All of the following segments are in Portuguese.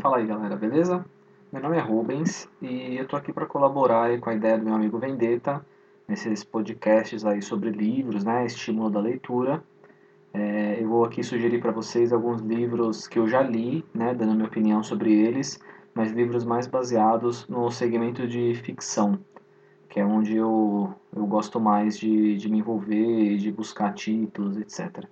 Fala aí galera, beleza? Meu nome é Rubens e eu tô aqui para colaborar com a ideia do meu amigo Vendetta nesses podcasts aí sobre livros, né, estímulo da leitura. É, eu vou aqui sugerir para vocês alguns livros que eu já li, né, dando minha opinião sobre eles, mas livros mais baseados no segmento de ficção, que é onde eu, eu gosto mais de, de me envolver, de buscar títulos, etc.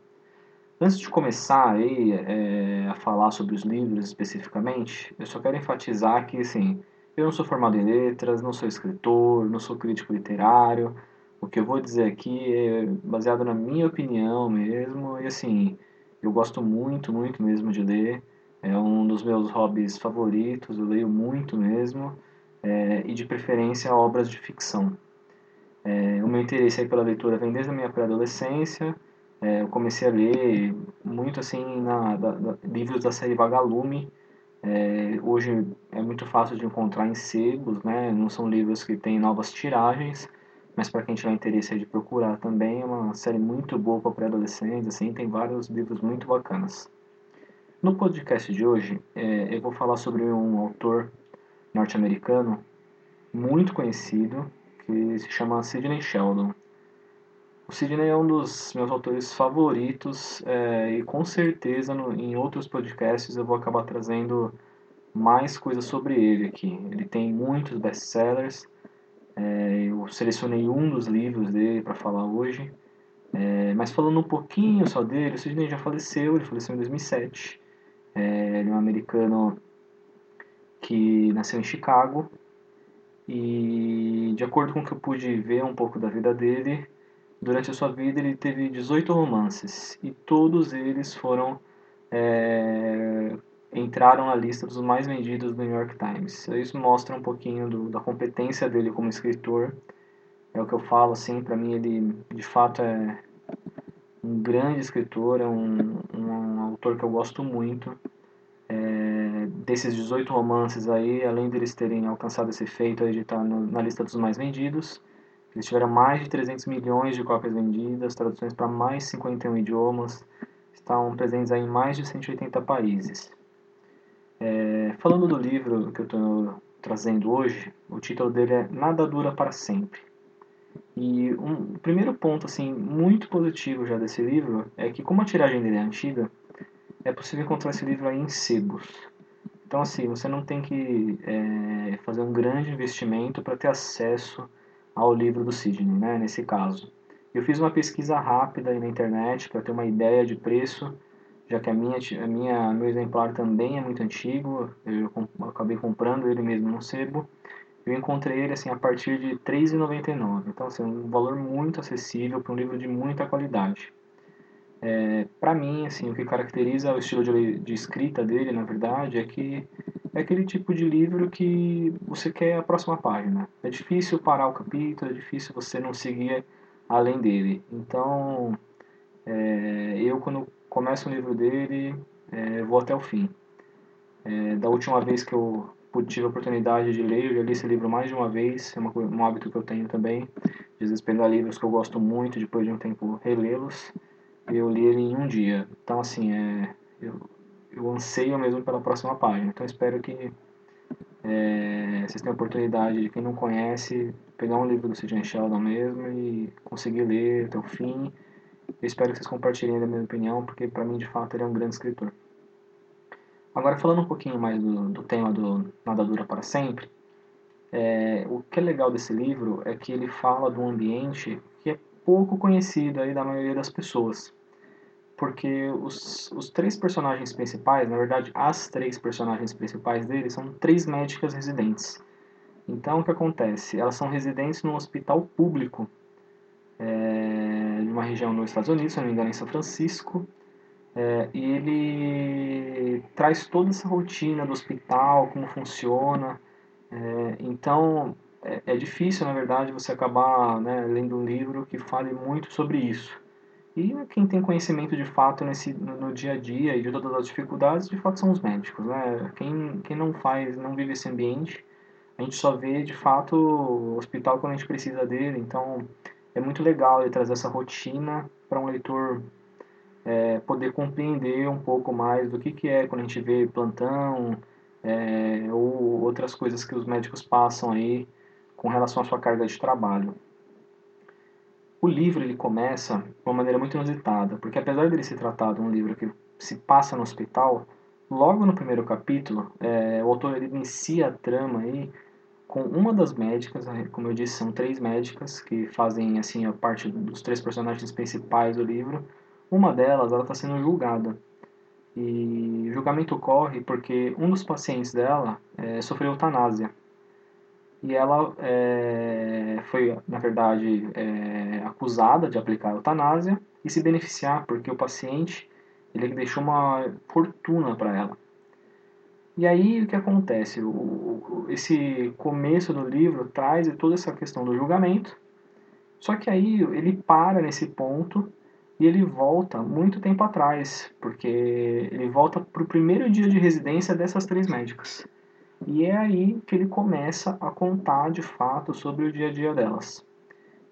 Antes de começar aí, é, a falar sobre os livros especificamente, eu só quero enfatizar que assim, eu não sou formado em letras, não sou escritor, não sou crítico literário. O que eu vou dizer aqui é baseado na minha opinião mesmo, e assim, eu gosto muito, muito mesmo de ler. É um dos meus hobbies favoritos, eu leio muito mesmo, é, e de preferência obras de ficção. É, o meu interesse pela leitura vem desde a minha pré-adolescência, é, eu comecei a ler muito assim na, da, da, livros da série Vagalume. É, hoje é muito fácil de encontrar em sebos, né? Não são livros que têm novas tiragens, mas para quem tiver interesse de procurar também é uma série muito boa para pré-adolescentes, assim, tem vários livros muito bacanas. No podcast de hoje, é, eu vou falar sobre um autor norte-americano muito conhecido que se chama Sidney Sheldon. O Sidney é um dos meus autores favoritos é, e com certeza no, em outros podcasts eu vou acabar trazendo mais coisas sobre ele aqui. Ele tem muitos best-sellers, é, eu selecionei um dos livros dele para falar hoje, é, mas falando um pouquinho só dele, o Sidney já faleceu, ele faleceu em 2007. É, ele é um americano que nasceu em Chicago e de acordo com o que eu pude ver um pouco da vida dele, Durante a sua vida ele teve 18 romances e todos eles foram é, entraram na lista dos mais vendidos do New York Times. Isso mostra um pouquinho do, da competência dele como escritor. É o que eu falo assim, para mim ele de fato é um grande escritor, é um, um autor que eu gosto muito. É, desses 18 romances aí, além deles terem alcançado esse feito aí de estar no, na lista dos mais vendidos, eles tiveram mais de 300 milhões de cópias vendidas, traduções para mais 51 idiomas, estão presentes em mais de 180 países. É, falando do livro que eu estou trazendo hoje, o título dele é Nada Dura para Sempre. E um primeiro ponto assim muito positivo já desse livro é que como a tiragem dele é antiga, é possível encontrar esse livro aí em sebos. Então assim, você não tem que é, fazer um grande investimento para ter acesso ao livro do Sidney, né, nesse caso. Eu fiz uma pesquisa rápida na internet para ter uma ideia de preço, já que a minha, a minha, meu exemplar também é muito antigo, eu, eu acabei comprando ele mesmo no sebo. Eu encontrei ele assim a partir de R$ 3,99, então assim, um valor muito acessível para um livro de muita qualidade. É, para mim, assim, o que caracteriza o estilo de, de escrita dele, na verdade, é que é aquele tipo de livro que você quer a próxima página. É difícil parar o capítulo, é difícil você não seguir além dele. Então, é, eu quando começo um livro dele, é, vou até o fim. É, da última vez que eu tive a oportunidade de ler, eu já li esse livro mais de uma vez, é uma, um hábito que eu tenho também, de vezes pegar livros que eu gosto muito, depois de um tempo relê-los, eu li ele em um dia. Então, assim, é, eu, eu anseio mesmo pela próxima página. Então espero que é, vocês tenham a oportunidade de quem não conhece pegar um livro do Sidney Sheldon mesmo e conseguir ler até o fim. Eu espero que vocês compartilhem a minha opinião, porque para mim de fato ele é um grande escritor. Agora falando um pouquinho mais do, do tema do Nada Dura para Sempre, é, o que é legal desse livro é que ele fala de um ambiente que é pouco conhecido aí da maioria das pessoas porque os, os três personagens principais, na verdade, as três personagens principais dele são três médicas residentes. Então, o que acontece? Elas são residentes num hospital público é, de uma região nos Estados Unidos, se não me engano, em São Francisco. É, e ele traz toda essa rotina do hospital, como funciona. É, então, é, é, difícil, na verdade, você acabar né, lendo um livro que fale muito sobre isso. E quem tem conhecimento de fato nesse, no, dia a dia e de todas as dificuldades, de fato são os médicos. Né? Quem, quem não faz, não vive esse ambiente, a gente só vê de fato o hospital quando a gente precisa dele. Então é muito legal ele trazer essa rotina para um leitor é, poder compreender um pouco mais do que, que é quando a gente vê plantão, é, ou outras coisas que os médicos passam aí com relação à sua carga de trabalho. O livro ele começa de uma maneira muito inusitada, porque apesar dele se tratar de um livro que se passa no hospital, logo no primeiro capítulo, é, o autor ele inicia a trama aí com uma das médicas, né, como eu disse, são três médicas que fazem assim a parte dos três personagens principais do livro. Uma delas, ela está sendo julgada. E o julgamento ocorre porque um dos pacientes dela é, sofreu eutanásia. E ela é, foi, na verdade, é, acusada de aplicar eutanásia e se beneficiar, porque o paciente ele deixou uma fortuna para ela. E aí o que acontece? O, esse começo do livro traz toda essa questão do julgamento, só que aí ele para nesse ponto e ele volta muito tempo atrás, porque ele volta para o primeiro dia de residência dessas três médicas. E é aí que ele começa a contar de fato sobre o dia a dia delas.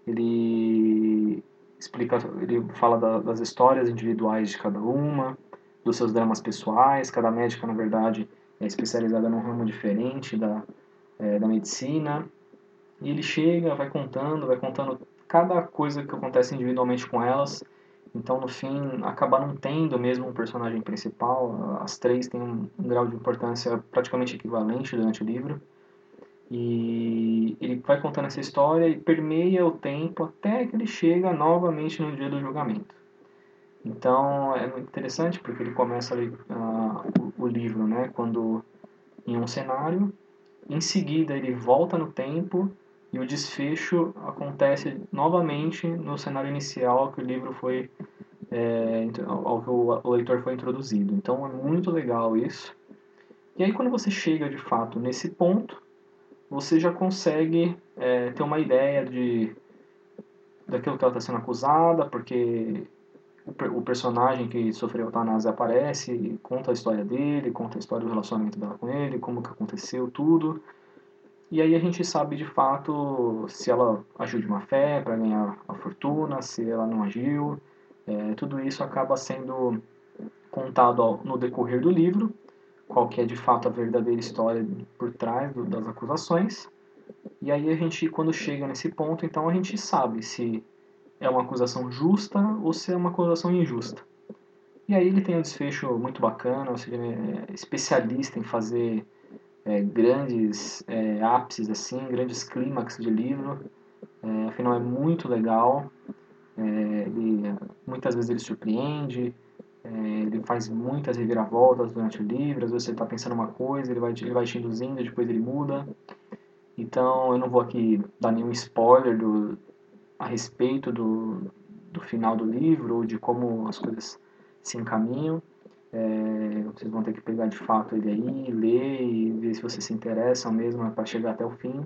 Ele explica, ele fala da, das histórias individuais de cada uma, dos seus dramas pessoais. Cada médica, na verdade, é especializada num ramo diferente da, é, da medicina. E ele chega, vai contando, vai contando cada coisa que acontece individualmente com elas. Então, no fim, acaba não tendo mesmo um personagem principal. As três têm um, um grau de importância praticamente equivalente durante o livro. E ele vai contando essa história e permeia o tempo até que ele chega novamente no dia do julgamento. Então é muito interessante porque ele começa ali, uh, o, o, livro, né, quando em um cenário, em seguida ele volta no tempo e o desfecho acontece novamente no cenário inicial que o livro foi é, ao que o, leitor foi introduzido. Então é muito legal isso. E aí quando você chega de fato nesse ponto você já consegue é, ter uma ideia de daquilo que ela está sendo acusada, porque o, o, personagem que sofreu eutanásia aparece conta a história dele, conta a história do relacionamento dela com ele, como que aconteceu, tudo. E aí a gente sabe de fato se ela agiu de má fé para ganhar a fortuna, se ela não agiu. É, tudo isso acaba sendo contado no decorrer do livro qual que é de fato a verdadeira história por trás do, das acusações. E aí a gente, quando chega nesse ponto, então a gente sabe se é uma acusação justa ou se é uma acusação injusta. E aí ele tem um desfecho muito bacana, ou seja, ele é especialista em fazer é, grandes é, ápices, assim, grandes clímax de livro. É, afinal, é muito legal. É, ele, muitas vezes ele surpreende, é, ele faz muitas reviravoltas durante o livro, às vezes você está pensando uma coisa, ele vai, ele vai te induzindo, depois ele muda. Então eu não vou aqui dar nenhum spoiler do, a respeito do, do final do livro ou de como as coisas se encaminham. É, vocês vão ter que pegar de fato ele aí, ler e ver se vocês se interessam mesmo para chegar até o fim.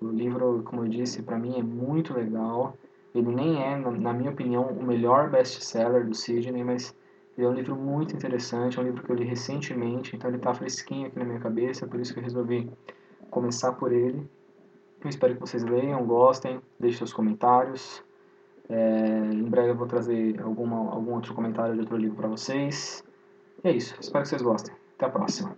O livro, como eu disse, para mim é muito legal. Ele nem é, na minha opinião, o melhor best-seller do Sidney, mas ele é um livro muito interessante, é um livro que eu li recentemente, então ele está fresquinho aqui na minha cabeça, por isso que eu resolvi começar por ele. Eu espero que vocês leiam, gostem, deixem seus comentários. É, em breve eu vou trazer alguma, algum outro comentário de outro livro para vocês. É isso, espero que vocês gostem. Até a próxima.